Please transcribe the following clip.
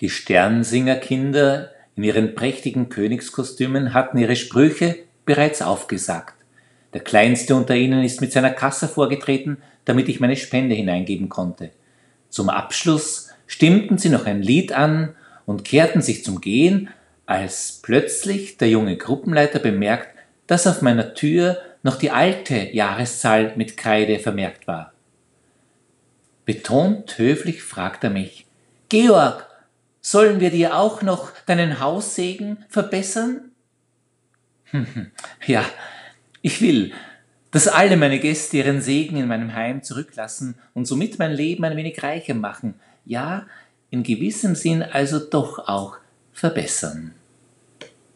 Die Sternsingerkinder in ihren prächtigen Königskostümen hatten ihre Sprüche bereits aufgesagt. Der kleinste unter ihnen ist mit seiner Kasse vorgetreten, damit ich meine Spende hineingeben konnte. Zum Abschluss stimmten sie noch ein Lied an und kehrten sich zum Gehen, als plötzlich der junge Gruppenleiter bemerkt, dass auf meiner Tür noch die alte Jahreszahl mit Kreide vermerkt war. Betont höflich fragt er mich, Georg, sollen wir dir auch noch deinen Haussegen verbessern? ja, ich will, dass alle meine Gäste ihren Segen in meinem Heim zurücklassen und somit mein Leben ein wenig reicher machen, ja, in gewissem Sinn also doch auch verbessern.